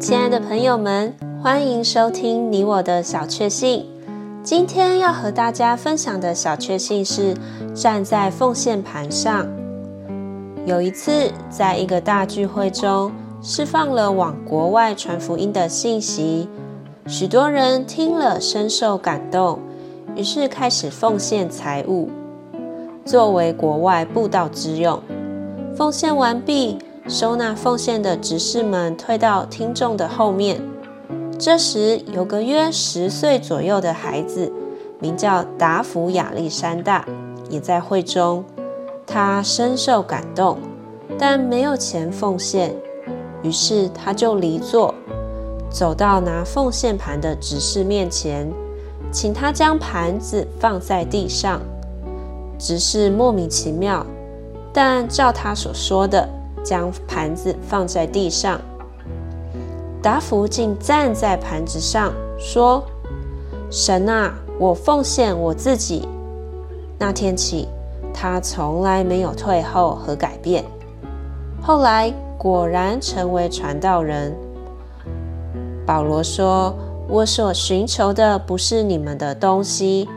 亲爱的朋友们，欢迎收听你我的小确幸。今天要和大家分享的小确幸是站在奉献盘上。有一次，在一个大聚会中，释放了往国外传福音的信息，许多人听了深受感动，于是开始奉献财物，作为国外布道之用。奉献完毕，收纳奉献的执事们退到听众的后面。这时，有个约十岁左右的孩子，名叫达福亚历山大，也在会中。他深受感动，但没有钱奉献，于是他就离座，走到拿奉献盘的执事面前，请他将盘子放在地上。执事莫名其妙。但照他所说的，将盘子放在地上，达福竟站在盘子上说：“神啊，我奉献我自己。”那天起，他从来没有退后和改变。后来果然成为传道人。保罗说：“我所寻求的不是你们的东西，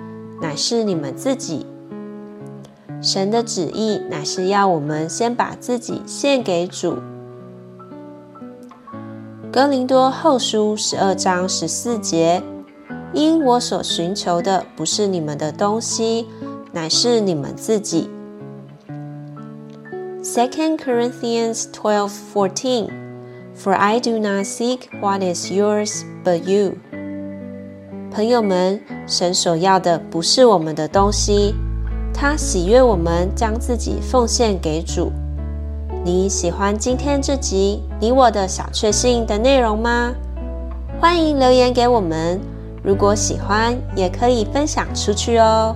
乃是你们自己。”神的旨意乃是要我们先把自己献给主。哥林多后书十二章十四节，因我所寻求的不是你们的东西，乃是你们自己。Second Corinthians twelve fourteen, For I do not seek what is yours, but you。朋友们，神所要的不是我们的东西。他喜悦我们将自己奉献给主。你喜欢今天这集你我的小确幸的内容吗？欢迎留言给我们。如果喜欢，也可以分享出去哦。